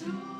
So.